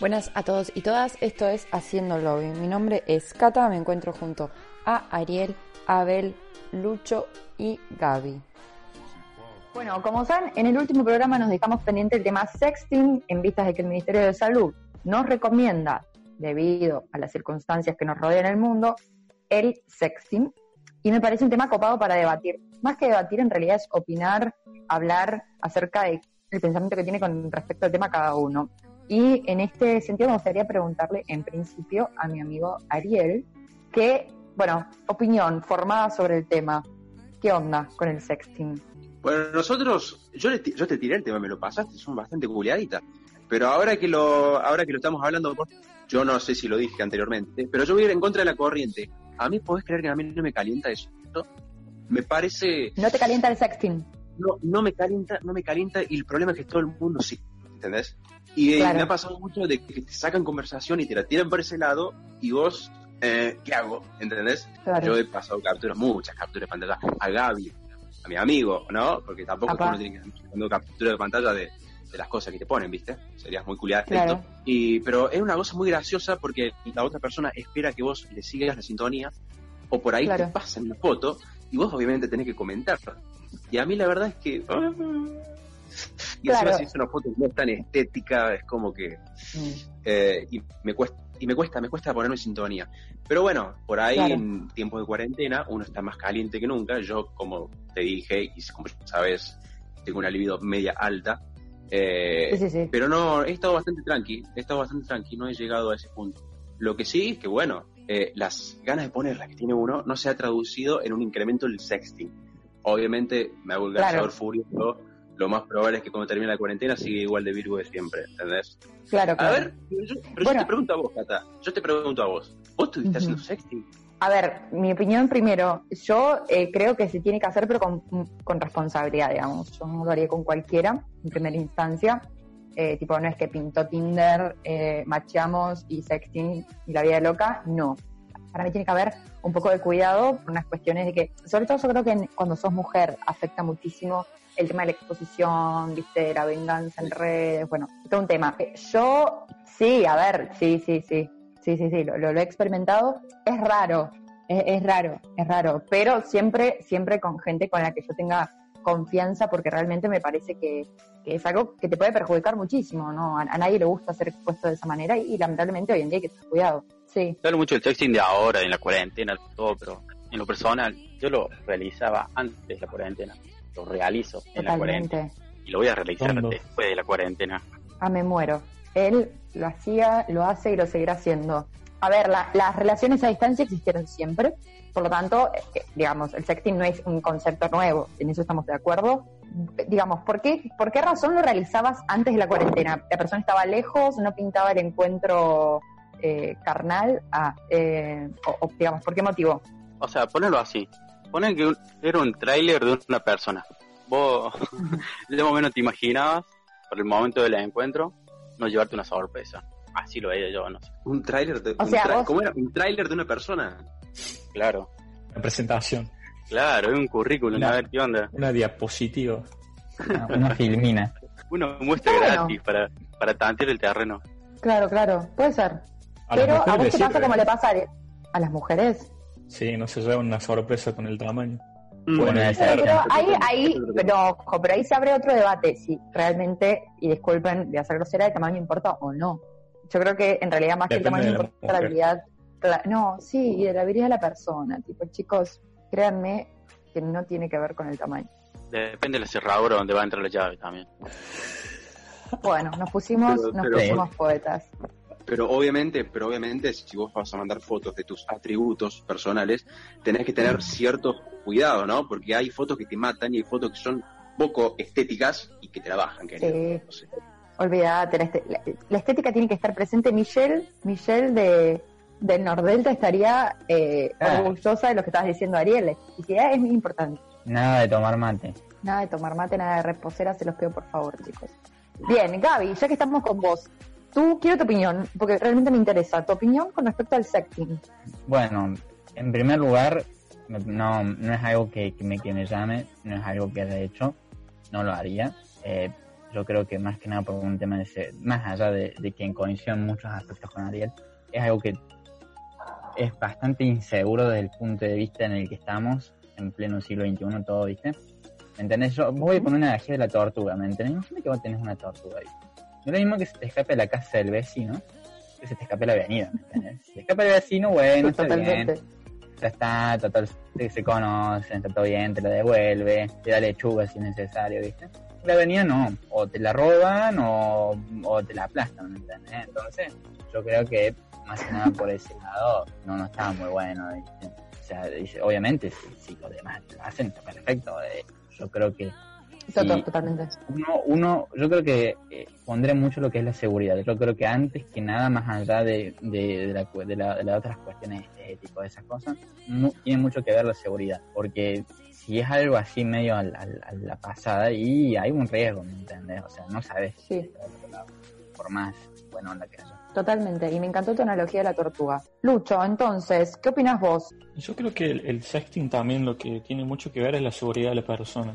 Buenas a todos y todas, esto es Haciendo Lobby. Mi nombre es Cata, me encuentro junto a Ariel, Abel, Lucho y Gaby. Bueno, como saben, en el último programa nos dejamos pendiente el tema sexting en vistas de que el Ministerio de Salud nos recomienda, debido a las circunstancias que nos rodean el mundo, el sexting. Y me parece un tema copado para debatir. Más que debatir, en realidad es opinar, hablar acerca del pensamiento que tiene con respecto al tema cada uno. Y en este sentido me gustaría preguntarle en principio a mi amigo Ariel, que, bueno, opinión formada sobre el tema. ¿Qué onda con el sexting? Bueno, nosotros, yo, yo te tiré el tema, me lo pasaste, son bastante culiaditas. Pero ahora que lo ahora que lo estamos hablando, yo no sé si lo dije anteriormente, pero yo voy a ir en contra de la corriente. A mí podés creer que a mí no me calienta eso. Me parece... ¿No te calienta el sexting? No, no me calienta, no me calienta y el problema es que todo el mundo sí, ¿entendés? Y me ha pasado mucho de que te sacan conversación y te la tiran por ese lado y vos, eh, ¿qué hago? ¿Entendés? Yo he pasado capturas, muchas capturas de pantalla a Gaby, a mi amigo, ¿no? Porque tampoco uno tiene que estar captura de pantalla de, las cosas que te ponen, ¿viste? Serías muy culiado Y, pero es una cosa muy graciosa porque la otra persona espera que vos le sigas la sintonía o por ahí te pasan una foto y vos obviamente tenés que comentar. Y a mí la verdad es que... Ah, y claro. encima si es una foto no es tan estética, es como que... Mm. Eh, y me cuesta y me cuesta, me cuesta ponerme en sintonía. Pero bueno, por ahí en tiempos de cuarentena uno está más caliente que nunca. Yo, como te dije, y como sabes, tengo una libido media alta. Eh, sí, sí, Pero no, he estado bastante tranqui, he estado bastante tranqui, no he llegado a ese punto. Lo que sí, que bueno, eh, las ganas de ponerla que tiene uno no se ha traducido en un incremento del sexting. Obviamente me hago el claro. furioso lo más probable es que cuando termine la cuarentena siga igual de Virgo de siempre, ¿entendés? Claro, claro. A ver, yo, pero yo te pregunto a vos, Cata, yo te pregunto a vos, ¿vos estuviste haciendo sexting? A ver, mi opinión primero, yo eh, creo que se tiene que hacer, pero con, responsabilidad, digamos. Yo no lo haría con cualquiera, en primera instancia. Eh, tipo, no es que pintó Tinder, eh, macheamos y sexting y la vida loca, no. Para mí tiene que haber un poco de cuidado por unas cuestiones de que, sobre todo yo creo que cuando sos mujer afecta muchísimo el tema de la exposición, viste, la venganza en redes, bueno, todo un tema. Yo, sí, a ver, sí, sí, sí, sí, sí, sí, lo, lo, he experimentado. Es raro, es, raro, es raro, pero siempre, siempre con gente con la que yo tenga confianza porque realmente me parece que, es algo que te puede perjudicar muchísimo, ¿no? A, nadie le gusta ser expuesto de esa manera y, lamentablemente hoy en día hay que tener cuidado. Sí. Hablo mucho del texting de ahora, en la cuarentena, todo, pero en lo personal, yo lo realizaba antes de la cuarentena lo realizo en la cuarentena. Y lo voy a realizar después de la cuarentena. Ah, me muero. Él lo hacía, lo hace y lo seguirá haciendo. A ver, las relaciones a distancia existieron siempre, por lo tanto, eh, digamos, el sexting no es un concepto nuevo, en eso estamos de acuerdo. Digamos, ¿por qué, ¿por qué razón lo realizabas antes de la cuarentena? ¿La persona estaba lejos, no pintaba el encuentro eh, carnal? Ah, eh, o, digamos, ¿por qué motivo? O sea, ponerlo así. Ponen que era un tráiler de una persona. Vos, de momento te imaginabas, por el momento del encuentro, no llevarte una sorpresa. Así lo veía yo, no sé. ¿Un tráiler de, un ¿Cómo era? ¿Un tráiler de una persona? Claro. Una presentación. Claro, es un currículum, a ver qué onda. Una diapositiva. Una, filmina. Una muestra gratis para, para tantear el terreno. Claro, claro, puede ser. Pero a vos qué pasa como le pasa a las mujeres. Sí, no se lleva una sorpresa con el tamaño. Mm. Pero ahí, ahí, pero, pero ahí se abre otro debate, si realmente, y disculpen de hacer grosera, el tamaño importa o no. Yo creo que en realidad más que el tamaño importa la habilidad. No, sí, y de la habilidad de la persona. Tipo, chicos, créanme que no tiene que ver con el tamaño. Depende de la cerradura donde va a entrar la llave también. Bueno, nos pusimos, nos pusimos poetas. Pero obviamente, pero obviamente, si vos vas a mandar fotos de tus atributos personales, tenés que tener cierto cuidado, ¿no? Porque hay fotos que te matan y hay fotos que son poco estéticas y que te la bajan, querido. Sí. Olvídate, la, estética tiene que estar presente. Michelle, Michelle de, del Nordelta estaría eh, ah. orgullosa de lo que estabas diciendo, Ariel. La esteticidad es muy importante. Nada de tomar mate. Nada de tomar mate, nada de reposera, se los pido por favor, chicos. Bien, Gaby, ya que estamos con vos, tú quiero tu opinión, porque realmente me interesa. Tu opinión con respecto al sexting. Bueno, en primer lugar, no, no es algo que, me, que me llame, no es algo que haya hecho, no lo haría. Eh, yo creo que más que nada por un tema de ser, más allá de, que coincido en muchos aspectos con Ariel, es algo que es bastante inseguro desde el punto de vista en el que estamos, en pleno siglo XXI, todo, ¿viste? ¿Me entendés? Yo voy con una energía de la tortuga, ¿me entendés? Imagínate que vos tenés una tortuga ahí. No es lo mismo que se te escape la casa del vecino, que se te escape la avenida, ¿me entendés? Si te escape el vecino, bueno, está bien ya está, total, se conocen, está todo bien, te la devuelve, te da lechuga si es necesario, ¿viste? La avenida no, o te la roban o, te la aplastan, ¿me entiendes? Entonces, yo creo que más que nada por ese lado no, no estaba muy bueno, O sea, obviamente, si, los demás lo hacen, está perfecto. Eh, yo creo que totalmente. Uno, uno, yo creo que eh, pondré mucho lo que es la seguridad. Yo creo que antes que nada, más allá de, de, la, de, la, de las otras cuestiones estéticas, de esas cosas, tiene mucho que ver la seguridad. Porque si es algo así medio a, la pasada, y hay un riesgo, ¿me entiendes? O sea, no sabes sí. por más bueno onda que haya. Totalmente, y me encantó tu analogía de la tortuga. Lucho, entonces, ¿qué opinas vos? Yo creo que el, el sexting también lo que tiene mucho que ver es la seguridad de la persona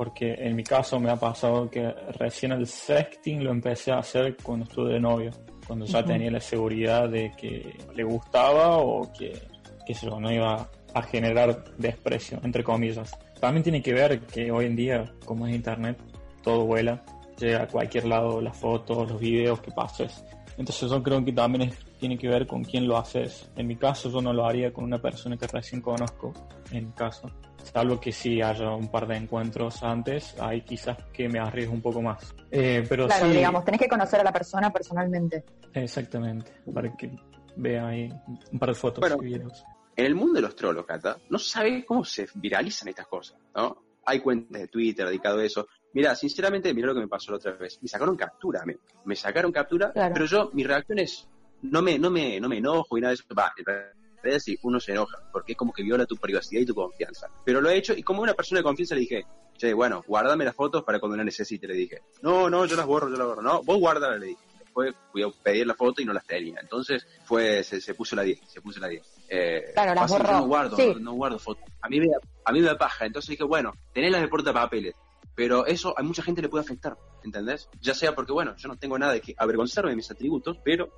porque en mi caso me ha pasado que recién el sexting lo empecé a hacer cuando estuve de novio, cuando ya tenía la seguridad de que le gustaba o que, que eso no iba a generar desprecio, entre comillas. También tiene que ver que hoy en día, como es internet, todo vuela, llega a cualquier lado las fotos, los videos que pases. Entonces yo creo que también tiene que ver con quién lo haces. En mi caso yo no lo haría con una persona que recién conozco, en mi caso salvo que sí haya un par de encuentros antes, ahí quizás que me arriesgo un poco más. Eh, pero claro, digamos, tenés que conocer a la persona personalmente. Exactamente, para que vea ahí un par de fotos y videos. En el mundo de los trolos, Cata, no sabes cómo se viralizan estas cosas, ¿no? Hay cuentas de Twitter dedicado a eso. Mira, sinceramente, mira lo que me pasó la otra vez. Me sacaron captura, me, me sacaron captura, pero yo, mi reacción es, no me, no me, no me enojo y nada de eso. Va, redes y uno se enoja, porque es como que viola tu privacidad y tu confianza. Pero lo he hecho y como una persona de confianza le dije, che, bueno, guárdame las fotos para cuando la necesite, le dije. No, no, yo las borro, yo las borro. No, vos guárdala, le dije. Después fui a pedir la foto y no las tenía. Entonces fue, se, se puso la 10, se puso la 10. Eh, claro, las borró. no guardo, no, guardo fotos. A mí, me, a mí me da paja. Entonces dije, bueno, tenés las de portapapeles pero eso a mucha gente le puede afectar, ¿entendés? Ya sea porque, bueno, yo no tengo nada de que avergonzarme de mis atributos, pero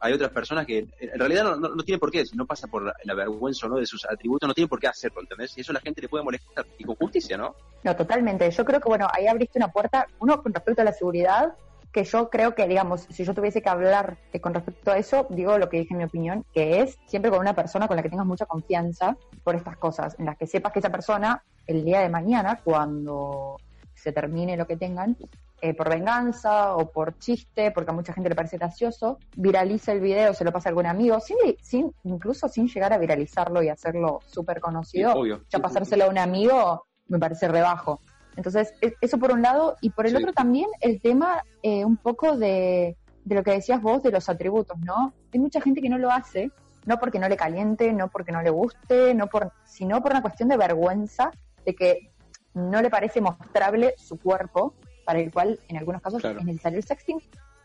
hay otras personas que en realidad no, no, tienen por qué, no pasa por la, vergüenza o no de sus atributos, no tienen por qué hacerlo, ¿entendés? Y eso a la gente le puede molestar, y con justicia, ¿no? No, totalmente. Yo creo que, bueno, ahí abriste una puerta, uno con respecto a la seguridad, que yo creo que, digamos, si yo tuviese que hablar eh, con respecto a eso, digo lo que dije en mi opinión, que es siempre con una persona con la que tengas mucha confianza por estas cosas, en las que sepas que esa persona, el día de mañana, cuando se termine lo que tengan, eh, por venganza o por chiste, porque a mucha gente le parece gracioso, viraliza el video, se lo pasa a algún amigo, sin, sin incluso sin llegar a viralizarlo y hacerlo súper conocido, ya pasárselo a un amigo me parece rebajo. Entonces, e, eso por un lado, y por el otro también el tema eh, un poco de, de lo que decías vos de los atributos, ¿no? Hay mucha gente que no lo hace, no porque no le caliente, no porque no le guste, no por, sino por una cuestión de vergüenza de que no le parece mostrable su cuerpo, para el cual en algunos casos es necesario el sexting,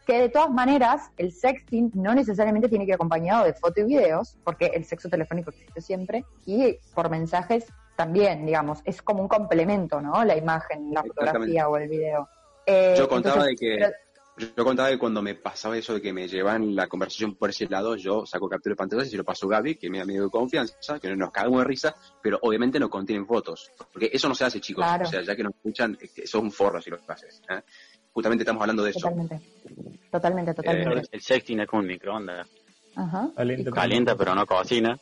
que de todas maneras el sexting no necesariamente tiene que ir acompañado de fotos y videos, porque el sexo telefónico existe siempre, y por mensajes también, digamos, es como un complemento, ¿no? La imagen, la fotografía o el video. Eh, Yo contaba de que... Yo contaba que cuando me pasaba eso de que me llevan la conversación por ese lado, yo saco captura de pantalla y se lo paso a Gaby, que me da medio de confianza, que nos cagamos de risa, pero obviamente no contienen fotos. Porque eso no se hace, chicos. O sea, ya que nos escuchan, eso es un forro si lo haces. ¿eh? Justamente estamos hablando de eso. Totalmente. Totalmente, totalmente. el sexting es como un microondas. Ajá. Calienta, pero no cocina.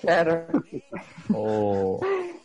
Claro. oh.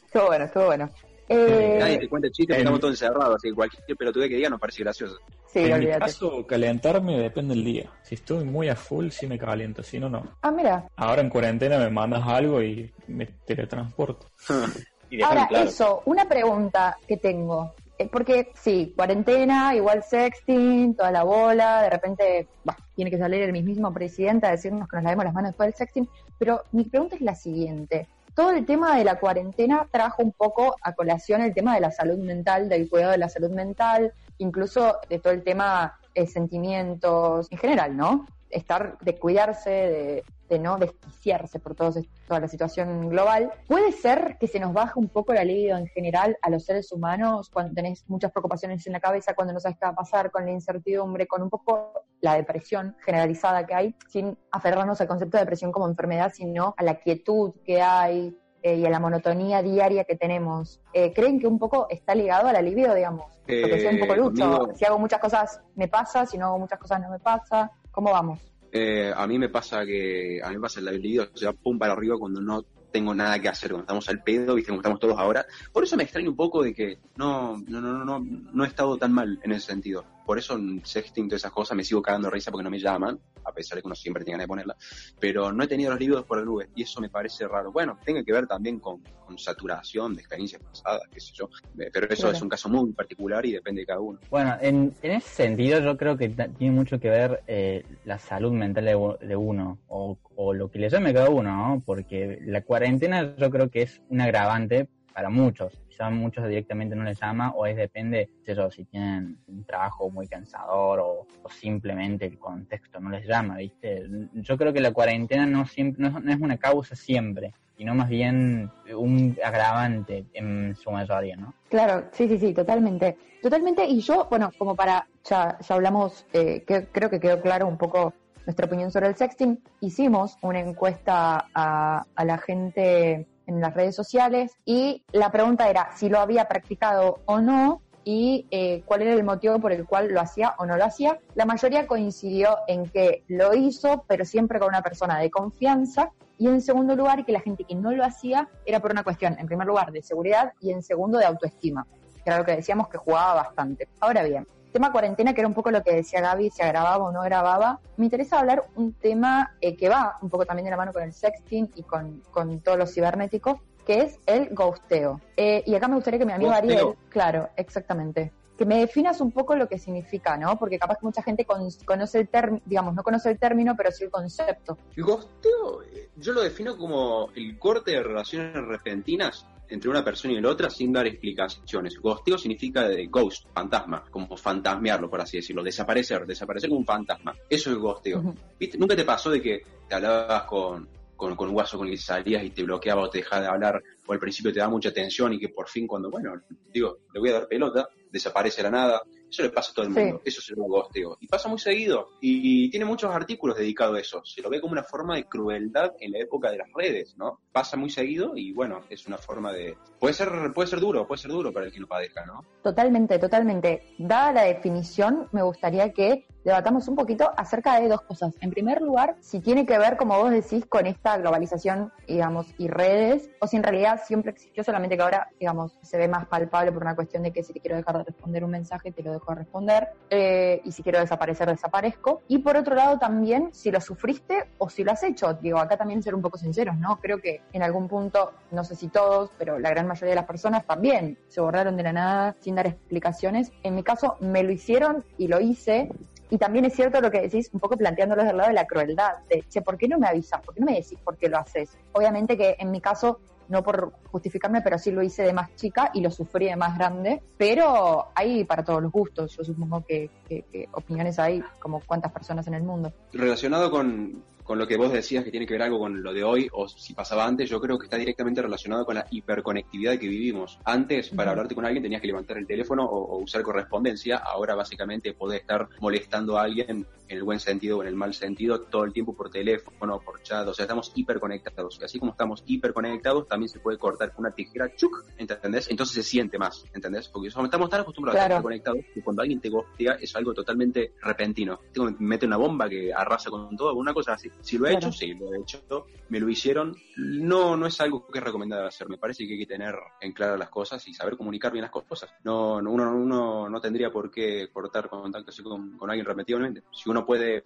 Estuvo bueno, estuvo bueno. Eh, Nadie te cuenta chistes, estamos todos encerrados, así que cualquier pelotude que diga nos parece gracioso. Sí, en mi caso, calentarme depende del día. Si estoy muy a full, sí me caliento, si no, no. Ah, mira. Ahora en cuarentena me mandas algo y me teletransporto. Ahora, eso, una pregunta que tengo. Eh, porque sí, cuarentena, igual sexting, toda la bola, de repente tiene que salir el mismo presidente a decirnos que nos lavemos las manos después del sexting, pero mi pregunta es la siguiente. Todo el tema de la cuarentena trajo un poco a colación el tema de la salud mental, del cuidado de la salud mental, incluso de todo el tema de sentimientos en general, ¿no? Estar, de cuidarse, de, de no desquiciarse por toda la situación global. Puede ser que se nos baje un poco la libido en general a los seres humanos cuando tenés muchas preocupaciones en la cabeza, cuando no sabes qué va a pasar, con la incertidumbre, con un poco la depresión generalizada que hay, sin aferrarnos al concepto de depresión como enfermedad, sino a la quietud que hay, eh, y a la monotonía diaria que tenemos, eh, ¿creen que un poco está ligado a la libido, digamos? Porque soy un poco eh, lucho. Si hago muchas cosas, me pasa, si no hago muchas cosas, no me pasa. ¿Cómo vamos? Eh, a mí me pasa que a mí me pasa el libido, o sea, pum para arriba cuando no tengo nada que hacer, cuando estamos al pedo, viste, como estamos todos ahora. Por eso me extraña un poco de que no, no, no, no, no he estado tan mal en ese sentido. Por eso en sexting, todas esas cosas, me sigo cagando risa porque no me llaman, a pesar de que uno siempre tiene que ponerla. Pero no he tenido los libros por el nube y eso me parece raro. Bueno, tiene que ver también con, saturación de experiencias pasadas, qué sé yo. Eh, pero eso es un caso muy particular y depende de cada uno. Bueno, en, ese sentido yo creo que tiene mucho que ver eh, la salud mental de, uno o, o, lo que le llame cada uno, ¿no? Porque la cuarentena yo creo que es un agravante para muchos. Quizá muchos directamente no les llama o es depende, sé si tienen un trabajo muy cansador o, simplemente el contexto no les llama, ¿viste? Yo creo que la cuarentena no, siempre, no, es una causa siempre, sino más bien un agravante en su mayoría, ¿no? Claro, sí, sí, sí, totalmente. Totalmente, y yo, bueno, como para, ya, ya hablamos, eh, que creo que quedó claro un poco nuestra opinión sobre el sexting, hicimos una encuesta a, a la gente en las redes sociales y la pregunta era si lo había practicado o no y eh, cuál era el motivo por el cual lo hacía o no lo hacía. La mayoría coincidió en que lo hizo, pero siempre con una persona de confianza. Y en segundo lugar, que la gente que no lo hacía era por una cuestión, en primer lugar, de seguridad y en segundo, de autoestima, que era lo que decíamos que jugaba bastante. Ahora bien, tema cuarentena, que era un poco lo que decía Gaby, si grababa o no grababa, me interesa hablar un tema eh, que va un poco también de la mano con el sexting y con, con todo lo cibernético, que es el ghosteo. Eh, y acá me gustaría que mi amigo Ariel, claro, exactamente, que me definas un poco lo que significa, ¿no? Porque capaz que mucha gente conoce el término, digamos, no conoce el término, pero sí el concepto. El ghosteo, eh, yo lo defino como el corte de relaciones repentinas entre una persona y la otra sin dar explicaciones. Ghosteo significa de ghost, fantasma, como fantasmearlo, por así decirlo, desaparecer, desaparecer como un fantasma. Eso es ghosteo. ¿Viste? ¿Nunca te pasó de que te hablabas con, con, con un guaso con el que salías y te bloqueaba o te dejaba de hablar, o al principio te da mucha atención y que por fin cuando, bueno, digo, le voy a dar pelota, desaparece la nada. Eso le pasa a todo el mundo, eso es el ghosteo. Y pasa muy seguido, y tiene muchos artículos dedicados a eso. Se lo ve como una forma de crueldad en la época de las redes, ¿no? Pasa muy seguido y bueno, es una forma de... Puede ser, puede ser duro, puede ser duro para el que lo padezca, ¿no? Totalmente, totalmente. Dada la definición, me gustaría que debatamos un poquito acerca de dos cosas. En primer lugar, si tiene que ver, como vos decís, con esta globalización, digamos, y redes, o si en realidad siempre existió, solamente que ahora, digamos, se ve más palpable por una cuestión de que si te quiero dejar de responder un mensaje, te lo dejo de responder, eh, y si quiero desaparecer, desaparezco. Y por otro lado, también, si lo sufriste o si lo has hecho. Digo, acá también ser un poco sinceros, ¿no? Creo que en algún punto, no sé si todos, pero la gran mayoría de las personas también se borraron de la nada sin dar explicaciones. En mi caso, me lo hicieron y lo hice y también es cierto lo que decís, un poco planteándolo desde el lado de la crueldad, de, che, ¿por qué no me avisas? ¿Por qué no me decís por qué lo haces? Obviamente que en mi caso, no por justificarme, pero sí lo hice de más chica y lo sufrí de más grande, pero hay para todos los gustos, yo supongo que, que opiniones hay como cuántas personas en el mundo. Relacionado con, con lo que vos decías que tiene que ver algo con lo de hoy o si pasaba antes, yo creo que está directamente relacionado con la hiperconectividad que vivimos. Antes, para hablarte con alguien tenías que levantar el teléfono o, usar correspondencia, ahora básicamente podés estar molestando a alguien en el buen sentido o en el mal sentido todo el tiempo por teléfono, por chat, o sea, estamos hiperconectados. Y así como estamos hiperconectados, también se puede cortar con una tijera, chuc, ¿entendés? Entonces se siente más, ¿entendés? Porque estamos tan acostumbrados a estar conectados que cuando alguien te gostea es algo totalmente repentino. Que mete una bomba que arrasa con todo, una cosa así. Si lo he hecho, sí, lo he hecho, me lo hicieron. No, no es algo que es recomendable hacer. Me parece que hay que tener en claro las cosas y saber comunicar bien las cosas. No, uno, uno no tendría por qué cortar contacto así con, con alguien repetidamente. Si uno puede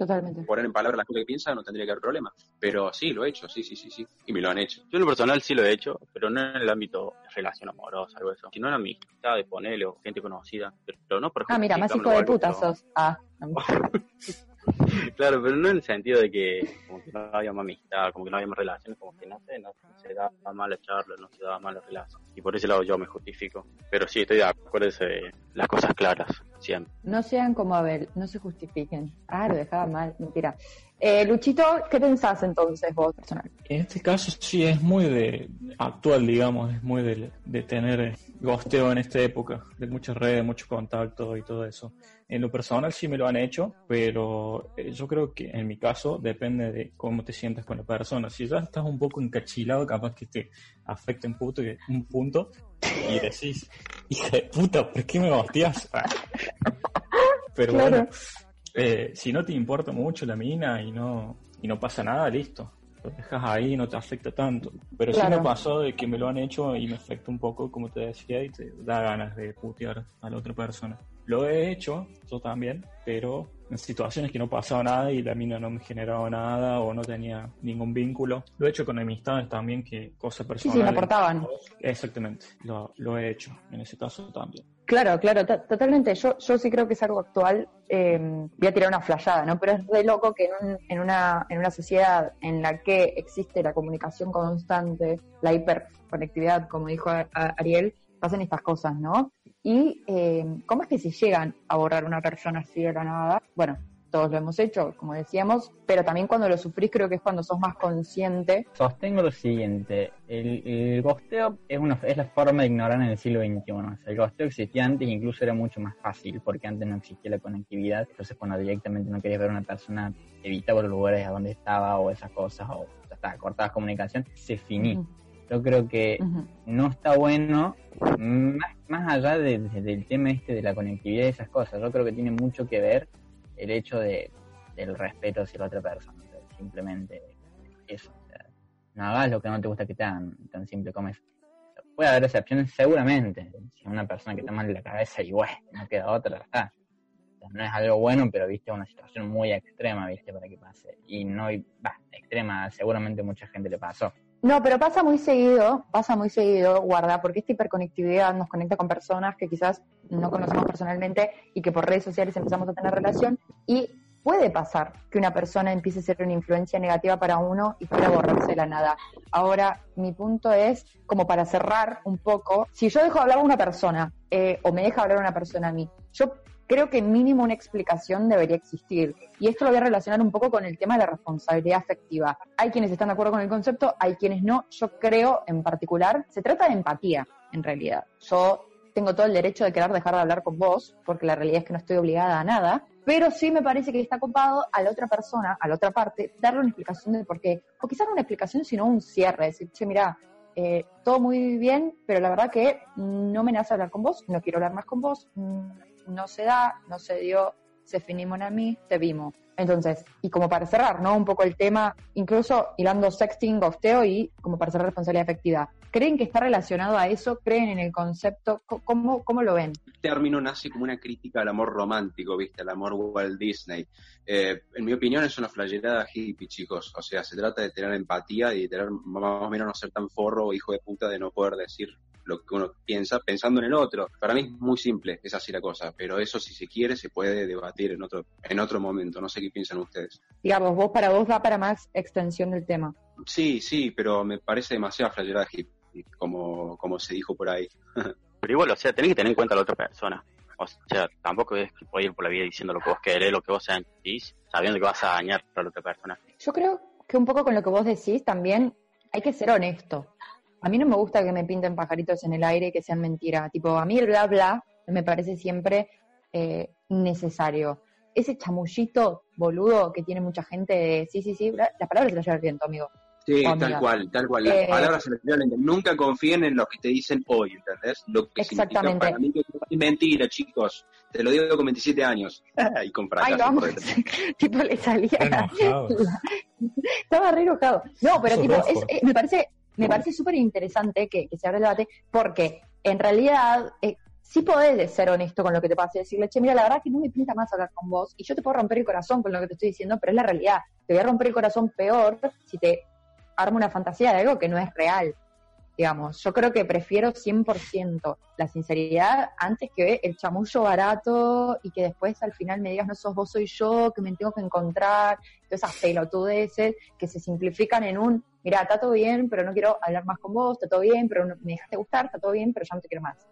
poner en palabras las cosas que piensa, no tendría que haber problema. Pero sí, lo he hecho, sí, sí, sí, sí. Y me lo han hecho. Yo en lo personal sí lo he hecho, pero no en el ámbito de relación amorosa, algo eso. Sino en amistad, de ponerle o gente conocida. Pero no por Ah, mira, más hijo de puta sos. Ah. claro, pero no en el sentido de que como que no habíamos amistad, como que no habíamos relaciones, como que no sé, no, se daba mal la charla, no se daba mal la relación. Y por ese lado yo me justifico. Pero sí, estoy de acuerdo de las cosas claras, siempre. No sean como Abel, no se justifiquen. Ah, lo dejaba mal, mentira. Eh, Luchito, ¿qué pensás entonces vos personal? En este caso sí es muy de actual, digamos, es muy de, de tener gosteo en esta época, de muchas redes, mucho contacto y todo eso. En lo personal sí me lo han hecho, pero eh, yo creo que en mi caso depende de cómo te sientas con la persona. Si ya estás un poco encachilado, capaz que te afecte un punto, un punto y decís, hija de puta, ¿por qué me hostias? Pero bueno, eh, si no te importa mucho la mina y no, y no pasa nada, listo. Lo dejas ahí y no te afecta tanto. Pero sí me pasó de que me lo han hecho y me afecta un poco, como te decía, y te da ganas de putear a la otra persona. Lo he hecho, yo también, pero en situaciones que no pasaba nada y la mina no me generaba nada o no tenía ningún vínculo. Lo he hecho con amistades también, que cosas personales. Sí, sí, me aportaban. Exactamente, lo, lo he hecho en ese caso también. Claro, claro, totalmente. Yo, yo sí creo que es algo actual. Eh, voy a tirar una flayada, ¿no? Pero es de loco que en, en, una, en una sociedad en la que existe la comunicación constante, la hiperconectividad, como dijo Ariel, pasen estas cosas, ¿no? Y eh, cómo es que se llegan a borrar una persona así de la nada. Bueno, todos lo hemos hecho, como decíamos, pero también cuando lo sufrís creo que es cuando sos más consciente. Sostengo lo siguiente, el, el gosteo es, una, es la forma de ignorar en el siglo XXI. el gosteo existía antes e incluso era mucho más fácil, porque antes no existía la conectividad, entonces cuando directamente no querías ver a una persona, evitaba los lugares a donde estaba o esas cosas, o hasta cortabas comunicación, se finí. Yo creo que no está bueno, más, más allá del tema este de la conectividad y esas cosas, yo creo que tiene mucho que ver el hecho de, del respeto hacia la otra persona. simplemente eso. no hagas lo que no te gusta que te hagan, tan simple como eso. puede haber excepciones, seguramente. Si una persona que está mal de la cabeza y bueno, no queda otra, está. no es algo bueno, pero viste una situación muy extrema, viste, para que pase. Y no, va, extrema, seguramente mucha gente le pasó. No, pero pasa muy seguido, pasa muy seguido, guarda, porque esta hiperconectividad nos conecta con personas que quizás no conocemos personalmente y que por redes sociales empezamos a tener relación y puede pasar que una persona empiece a ser una influencia negativa para uno y quiera borrarse de la nada. Ahora, mi punto es, como para cerrar un poco, si yo dejo hablar a una persona eh, o me deja hablar una persona a mí, yo creo que mínimo una explicación debería existir. Y esto lo voy a relacionar un poco con el tema de la responsabilidad afectiva. Hay quienes están de acuerdo con el concepto, hay quienes no. Yo creo en particular, se trata de empatía, en realidad. Yo tengo todo el derecho de querer dejar de hablar con vos, porque la realidad es que no estoy obligada a nada, pero sí me parece que está copado a la otra persona, a la otra parte, darle una explicación de por qué. O quizás no una explicación, sino un cierre, decir, che, mira, eh, todo muy bien, pero la verdad que no me nace hablar con vos, no quiero hablar más con vos, mm, no se da, no se dio, se finimos a mí, te vimos. Entonces, y como para cerrar, ¿no? Un poco el tema, incluso hilando sexting, gosteo y como para cerrar responsabilidad afectiva. ¿Creen que está relacionado a eso? ¿Creen en el concepto? ¿Cómo, cómo lo ven? El término nace como una crítica al amor romántico, ¿viste? Al amor Walt Disney. Eh, en mi opinión es una flayerada hippie, chicos. O sea, se trata de tener empatía y de tener más o menos no ser tan forro o hijo de puta de no poder decir lo que uno piensa pensando en el otro. Para mí es muy simple, es así la cosa, pero eso si se quiere se puede debatir en otro, en otro momento, no sé qué piensan ustedes. Digamos, vos para vos va para más extensión del tema. Sí, sí, pero me parece demasiado flayerada como, como se dijo por ahí. pero igual, o sea, tenés que tener en cuenta a la otra persona. O sea, tampoco es que puedes ir por la vida diciendo lo que vos querés, lo que vos sentís, sabiendo que vas a dañar a la otra persona. Yo creo que un poco con lo que vos decís también hay que ser honesto. A mí no me gusta que me pinten pajaritos en el aire y que sean mentira. Tipo, a mí el bla bla me parece siempre eh, necesario. Ese chamullito boludo que tiene mucha gente de sí, sí, sí, las palabras se las lleva el viento, amigo. Sí, tal cual, tal cual. Las eh, palabras se las Nunca confíen en lo que te dicen hoy, ¿entendés? Lo que exactamente. Para mí es mentira, chicos. Te lo digo con 27 años. y con Ay, vamos. tipo, le salía. Estaba re enojado. No, pero tipo, es, eh, me parece me parece súper interesante que, se abra el debate porque en realidad eh, sí podés ser honesto con lo que te pasa y decirle, che, mira, la verdad que no me pinta más hablar con vos y yo te puedo romper el corazón con lo que te estoy diciendo, pero es la realidad. Te voy a romper el corazón peor si te armo una fantasía de algo que no es real. Digamos, yo creo que prefiero 100% la sinceridad antes que el chamullo barato y que después al final me digas, no sos vos, soy yo, que me tengo que encontrar, todas esas pelotudeces que se simplifican en un, mira, está todo bien, pero no quiero hablar más con vos, está todo bien, pero me dejaste gustar, está todo bien, pero ya no te quiero más.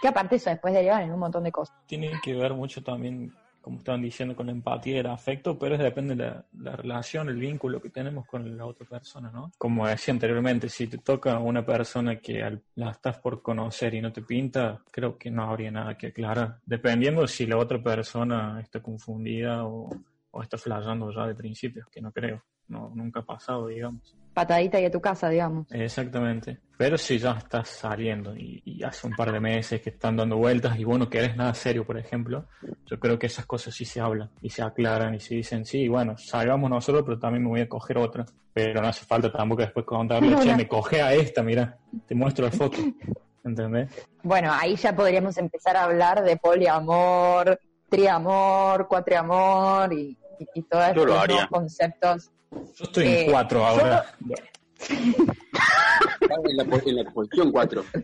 Que aparte eso después derivan en un montón de cosas. Tiene que ver mucho también, como estaban diciendo, con la empatía y el afecto, pero depende de la, relación, el vínculo que tenemos con la otra persona, ¿no? Como decía anteriormente, si te toca una persona que la estás por conocer y no te pinta, creo que no habría nada que aclarar. Dependiendo si la otra persona está confundida o, o está flayando ya de principio, que no creo, no, nunca ha pasado, digamos patadita y a tu casa, digamos. Exactamente. Pero si ya estás saliendo y, hace un par de meses que están dando vueltas y bueno, que eres nada serio, por ejemplo, yo creo que esas cosas sí se hablan y se aclaran y se dicen, sí, bueno, salgamos nosotros, pero también me voy a coger otra. Pero no hace falta tampoco después contarle, che, me coge a esta, mira, te muestro la foto. ¿Entendés? Bueno, ahí ya podríamos empezar a hablar de poliamor, triamor, cuatreamor y, y, y todos esos conceptos yo estoy en 4 eh, ahora. en, la, cuestión 4.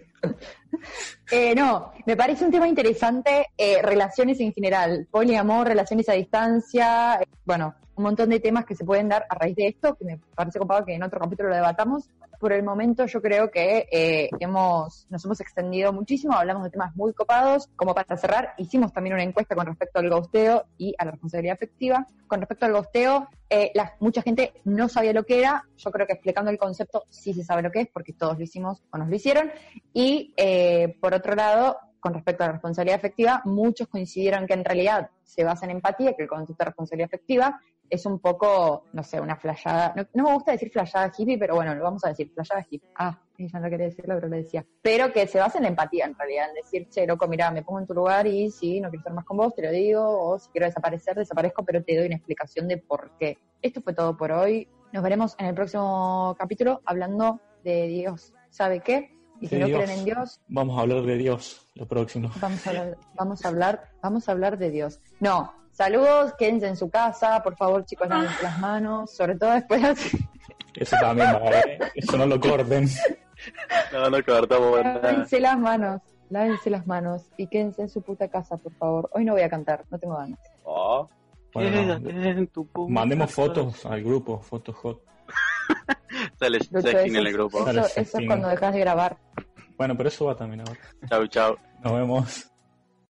Eh, no, me parece un tema interesante, eh, relaciones en general, poliamor, relaciones a distancia, bueno, un montón de temas que se pueden dar a raíz de esto, que me parece copado que en otro capítulo lo debatamos, por el momento yo creo que eh, hemos, nos hemos extendido muchísimo, hablamos de temas muy copados. Como para cerrar, hicimos también una encuesta con respecto al gosteo y a la responsabilidad afectiva. Con respecto al gosteo, eh, la, mucha gente no sabía lo que era. Yo creo que explicando el concepto sí se sabe lo que es porque todos lo hicimos o nos lo hicieron. Y eh, por otro lado, con respecto a la responsabilidad afectiva, muchos coincidieron que en realidad se basa en empatía, que el concepto de responsabilidad afectiva es un poco, no sé, una flayada, no, me gusta decir flayada hippie, pero bueno, lo vamos a decir, flayada hippie. Ah, ya no quería decirlo, pero lo decía. Pero que se basa en la empatía, en realidad, en decir, che, loco, mira, me pongo en tu lugar y si no quiero estar más con vos, te lo digo, o si quiero desaparecer, desaparezco, pero te doy una explicación de por qué. Esto fue todo por hoy. Nos veremos en el próximo capítulo hablando de Dios. ¿Sabe qué? Y si no creen en Dios. Vamos a hablar de Dios, lo próximo. Vamos a hablar, vamos a hablar, vamos a hablar de Dios. No, Saludos, quédense en su casa, por favor, chicos, lávense las manos, sobre todo después de... Eso también ¿eh? eso no lo corten. No, no cortamos Lávense las manos, lávense las manos y quédense en su puta casa, por favor. Hoy no voy a cantar, no tengo ganas. Oh. mandemos fotos al grupo, fotos hot. Sale en el grupo. Eso, eso es cuando dejas de grabar. Bueno, pero eso va también ahora. Chau, chau. Nos vemos.